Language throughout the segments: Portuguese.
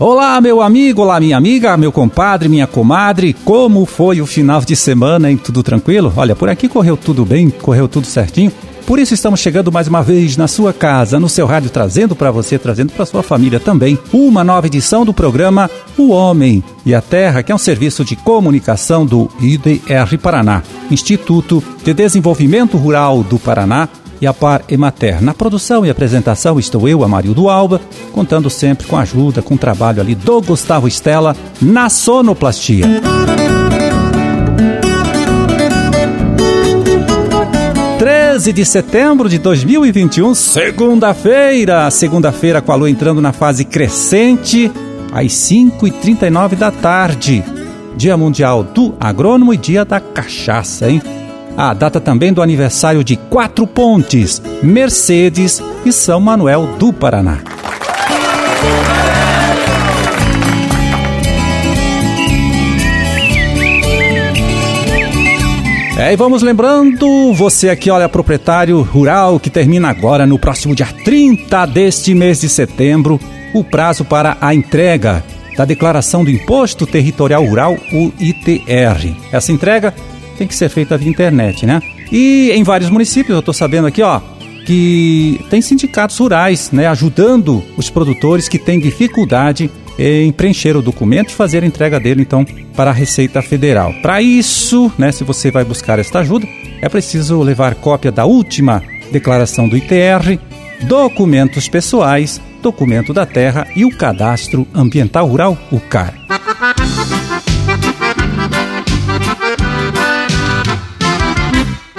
Olá, meu amigo, olá, minha amiga, meu compadre, minha comadre. Como foi o final de semana, hein? Tudo tranquilo? Olha, por aqui correu tudo bem, correu tudo certinho. Por isso estamos chegando mais uma vez na sua casa, no seu rádio, trazendo para você, trazendo para sua família também, uma nova edição do programa O Homem e a Terra, que é um serviço de comunicação do IDR Paraná, Instituto de Desenvolvimento Rural do Paraná, e a Par Emater. Na produção e apresentação estou eu, Amarildo Alba, contando sempre com a ajuda, com o trabalho ali do Gustavo Estela na sonoplastia. 13 de setembro de 2021, segunda-feira. Segunda-feira com a lua entrando na fase crescente, às 5h39 da tarde. Dia Mundial do Agrônomo e Dia da Cachaça, hein? A data também do aniversário de Quatro Pontes, Mercedes e São Manuel do Paraná. É, e vamos lembrando, você aqui, olha, proprietário rural que termina agora no próximo dia 30 deste mês de setembro, o prazo para a entrega da Declaração do Imposto Territorial Rural, o ITR. Essa entrega tem que ser feita via internet, né? E em vários municípios, eu estou sabendo aqui, ó, que tem sindicatos rurais, né, ajudando os produtores que têm dificuldade em preencher o documento e fazer a entrega dele, então, para a Receita Federal. Para isso, né, se você vai buscar esta ajuda, é preciso levar cópia da última declaração do ITR, documentos pessoais, documento da terra e o cadastro ambiental rural, o CAR.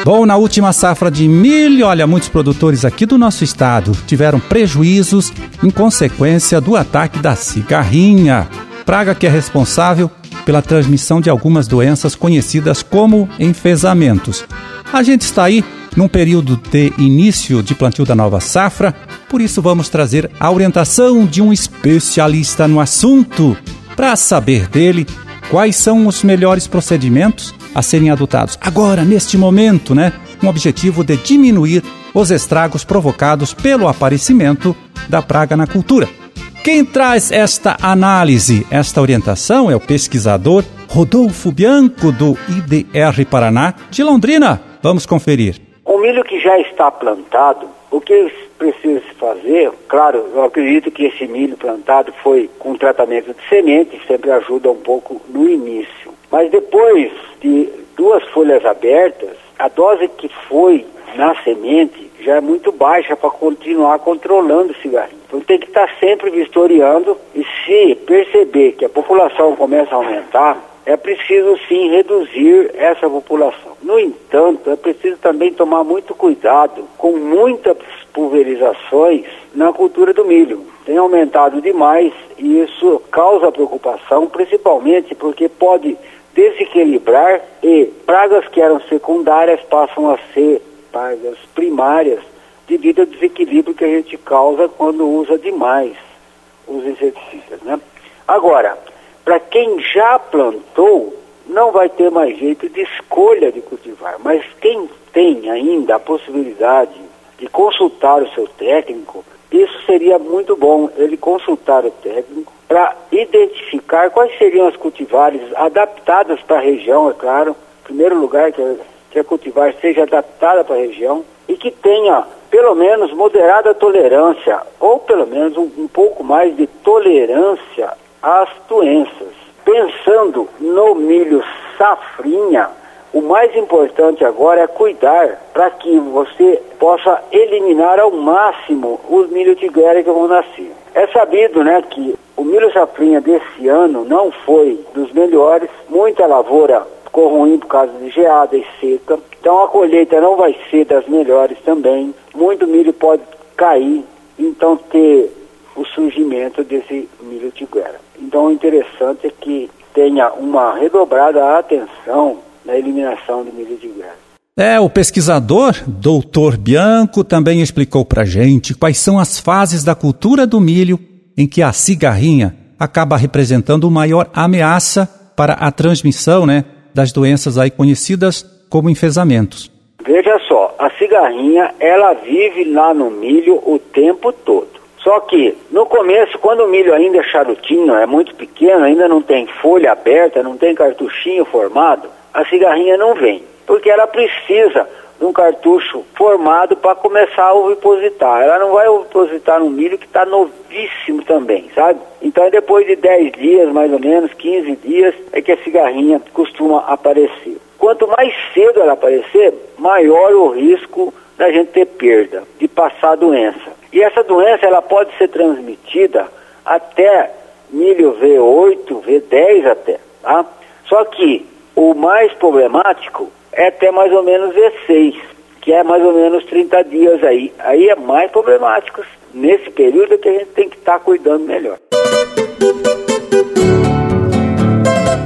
Bom, na última safra de milho, olha, muitos produtores aqui do nosso estado tiveram prejuízos em consequência do ataque da cigarrinha, praga que é responsável pela transmissão de algumas doenças conhecidas como enfesamentos. A gente está aí num período de início de plantio da nova safra, por isso vamos trazer a orientação de um especialista no assunto para saber dele quais são os melhores procedimentos a serem adotados agora, neste momento, né? Com o objetivo de diminuir os estragos provocados pelo aparecimento da praga na cultura. Quem traz esta análise, esta orientação é o pesquisador Rodolfo Bianco, do IDR Paraná, de Londrina. Vamos conferir. O milho que já está plantado, o que precisa se fazer? Claro, eu acredito que esse milho plantado foi com tratamento de semente, sempre ajuda um pouco no início. Mas depois de duas folhas abertas, a dose que foi na semente já é muito baixa para continuar controlando o cigarrinho. Então tem que estar tá sempre vistoriando e se perceber que a população começa a aumentar, é preciso sim reduzir essa população. No entanto, é preciso também tomar muito cuidado com muitas pulverizações na cultura do milho. Tem aumentado demais e isso causa preocupação, principalmente porque pode desequilibrar e pragas que eram secundárias passam a ser pragas primárias devido ao desequilíbrio que a gente causa quando usa demais os inseticidas, né? Agora, para quem já plantou, não vai ter mais jeito de escolha de cultivar, mas quem tem ainda a possibilidade de consultar o seu técnico, isso seria muito bom, ele consultar o técnico para identificar quais seriam as cultivares adaptadas para a região, é claro. Em primeiro lugar, que, que a cultivar seja adaptada para a região e que tenha pelo menos moderada tolerância, ou pelo menos um, um pouco mais de tolerância às doenças. Pensando no milho safrinha, o mais importante agora é cuidar para que você possa eliminar ao máximo os milho tiguera que vão nascer. É sabido, né, que o milho safrinha desse ano não foi dos melhores, muita lavoura ficou ruim por causa de geada e seca, então a colheita não vai ser das melhores também, muito milho pode cair, então ter o surgimento desse milho tiguera. Então o interessante é que tenha uma redobrada atenção na eliminação do milho tiguera. É, o pesquisador, doutor Bianco, também explicou para gente quais são as fases da cultura do milho em que a cigarrinha acaba representando maior ameaça para a transmissão né, das doenças aí conhecidas como enfesamentos. Veja só, a cigarrinha, ela vive lá no milho o tempo todo. Só que no começo, quando o milho ainda é charutinho, é muito pequeno, ainda não tem folha aberta, não tem cartuchinho formado, a cigarrinha não vem, porque ela precisa de um cartucho formado para começar a ovipositar. Ela não vai ovipositar no milho que está novíssimo também, sabe? Então depois de 10 dias, mais ou menos, 15 dias, é que a cigarrinha costuma aparecer. Quanto mais cedo ela aparecer, maior o risco da gente ter perda, de passar a doença. E essa doença ela pode ser transmitida até milho V8, V10 até, tá? Só que o mais problemático é até mais ou menos V6, que é mais ou menos 30 dias aí. Aí é mais problemático. Nesse período que a gente tem que estar tá cuidando melhor.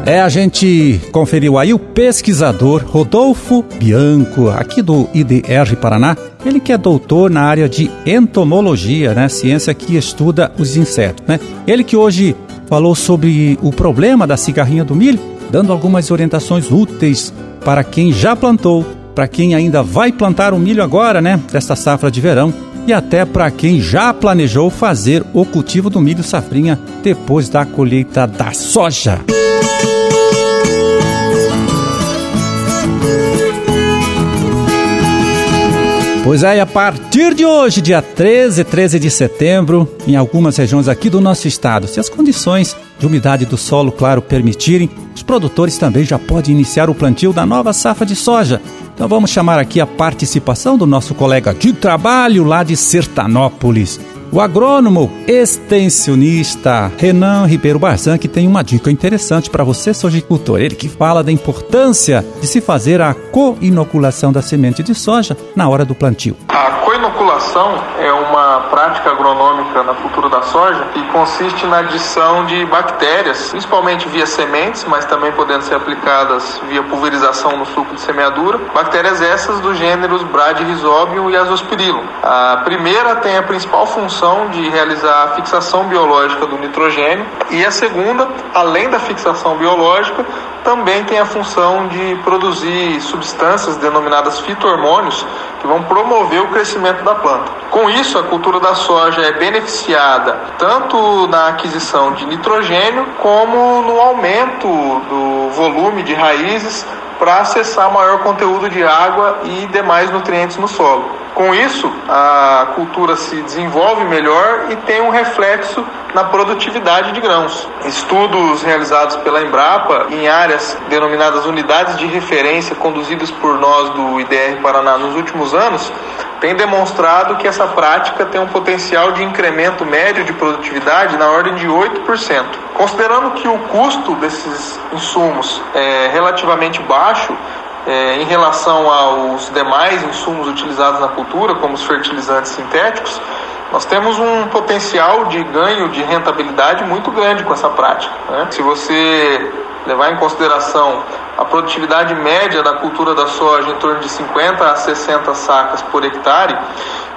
É, a gente conferiu aí o pesquisador Rodolfo Bianco, aqui do IDR Paraná. Ele que é doutor na área de entomologia, né? Ciência que estuda os insetos, né? Ele que hoje falou sobre o problema da cigarrinha do milho, dando algumas orientações úteis para quem já plantou, para quem ainda vai plantar o milho agora, né? Desta safra de verão e até para quem já planejou fazer o cultivo do milho safrinha depois da colheita da soja. Pois é, e a partir de hoje, dia 13, 13 de setembro, em algumas regiões aqui do nosso estado, se as condições de umidade do solo, claro, permitirem, os produtores também já podem iniciar o plantio da nova safra de soja. Então vamos chamar aqui a participação do nosso colega de trabalho lá de Sertanópolis, o agrônomo extensionista Renan Ribeiro Barzan, que tem uma dica interessante para você, sojicultor. Ele que fala da importância de se fazer a co-inoculação da semente de soja na hora do plantio. A co-inoculação é prática agronômica na cultura da soja e consiste na adição de bactérias, principalmente via sementes, mas também podendo ser aplicadas via pulverização no suco de semeadura. Bactérias essas dos gêneros Bradyrhizobium e Azospirillum. A primeira tem a principal função de realizar a fixação biológica do nitrogênio e a segunda, além da fixação biológica, também tem a função de produzir substâncias denominadas fitohormônios que vão promover o crescimento da planta. Com isso, a cultura da soja é beneficiada tanto na aquisição de nitrogênio como no aumento do volume de raízes para acessar maior conteúdo de água e demais nutrientes no solo. Com isso, a cultura se desenvolve melhor e tem um reflexo na produtividade de grãos. Estudos realizados pela Embrapa em áreas denominadas unidades de referência conduzidas por nós do IDR Paraná nos últimos anos têm demonstrado que essa prática tem um potencial de incremento médio de produtividade na ordem de 8%. Considerando que o custo desses insumos é relativamente baixo, é, em relação aos demais insumos utilizados na cultura, como os fertilizantes sintéticos, nós temos um potencial de ganho de rentabilidade muito grande com essa prática. Né? Se você levar em consideração a produtividade média da cultura da soja em torno de 50 a 60 sacas por hectare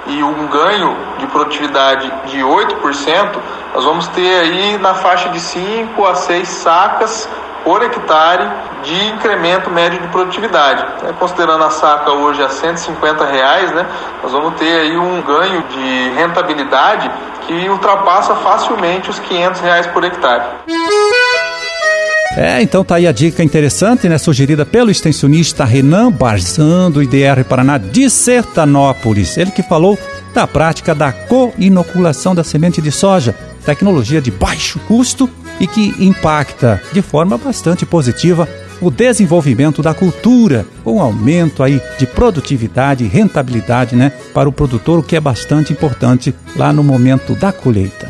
e um ganho de produtividade de 8%, nós vamos ter aí na faixa de 5 a 6 sacas por hectare de incremento médio de produtividade. É, considerando a saca hoje a 150 reais, né, nós vamos ter aí um ganho de rentabilidade que ultrapassa facilmente os 500 reais por hectare. É, então tá aí a dica interessante, né, sugerida pelo extensionista Renan Barzan do IDR Paraná de Sertanópolis. Ele que falou da prática da co-inoculação da semente de soja, tecnologia de baixo custo e que impacta de forma bastante positiva o desenvolvimento da cultura, com aumento aí de produtividade e rentabilidade, né, para o produtor, o que é bastante importante lá no momento da colheita.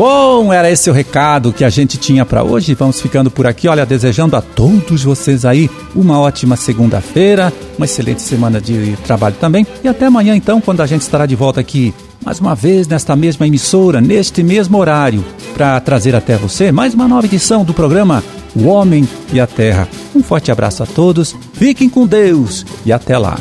Bom, era esse o recado que a gente tinha para hoje. Vamos ficando por aqui. Olha, desejando a todos vocês aí uma ótima segunda-feira, uma excelente semana de trabalho também. E até amanhã, então, quando a gente estará de volta aqui mais uma vez nesta mesma emissora, neste mesmo horário, para trazer até você mais uma nova edição do programa O Homem e a Terra. Um forte abraço a todos, fiquem com Deus e até lá.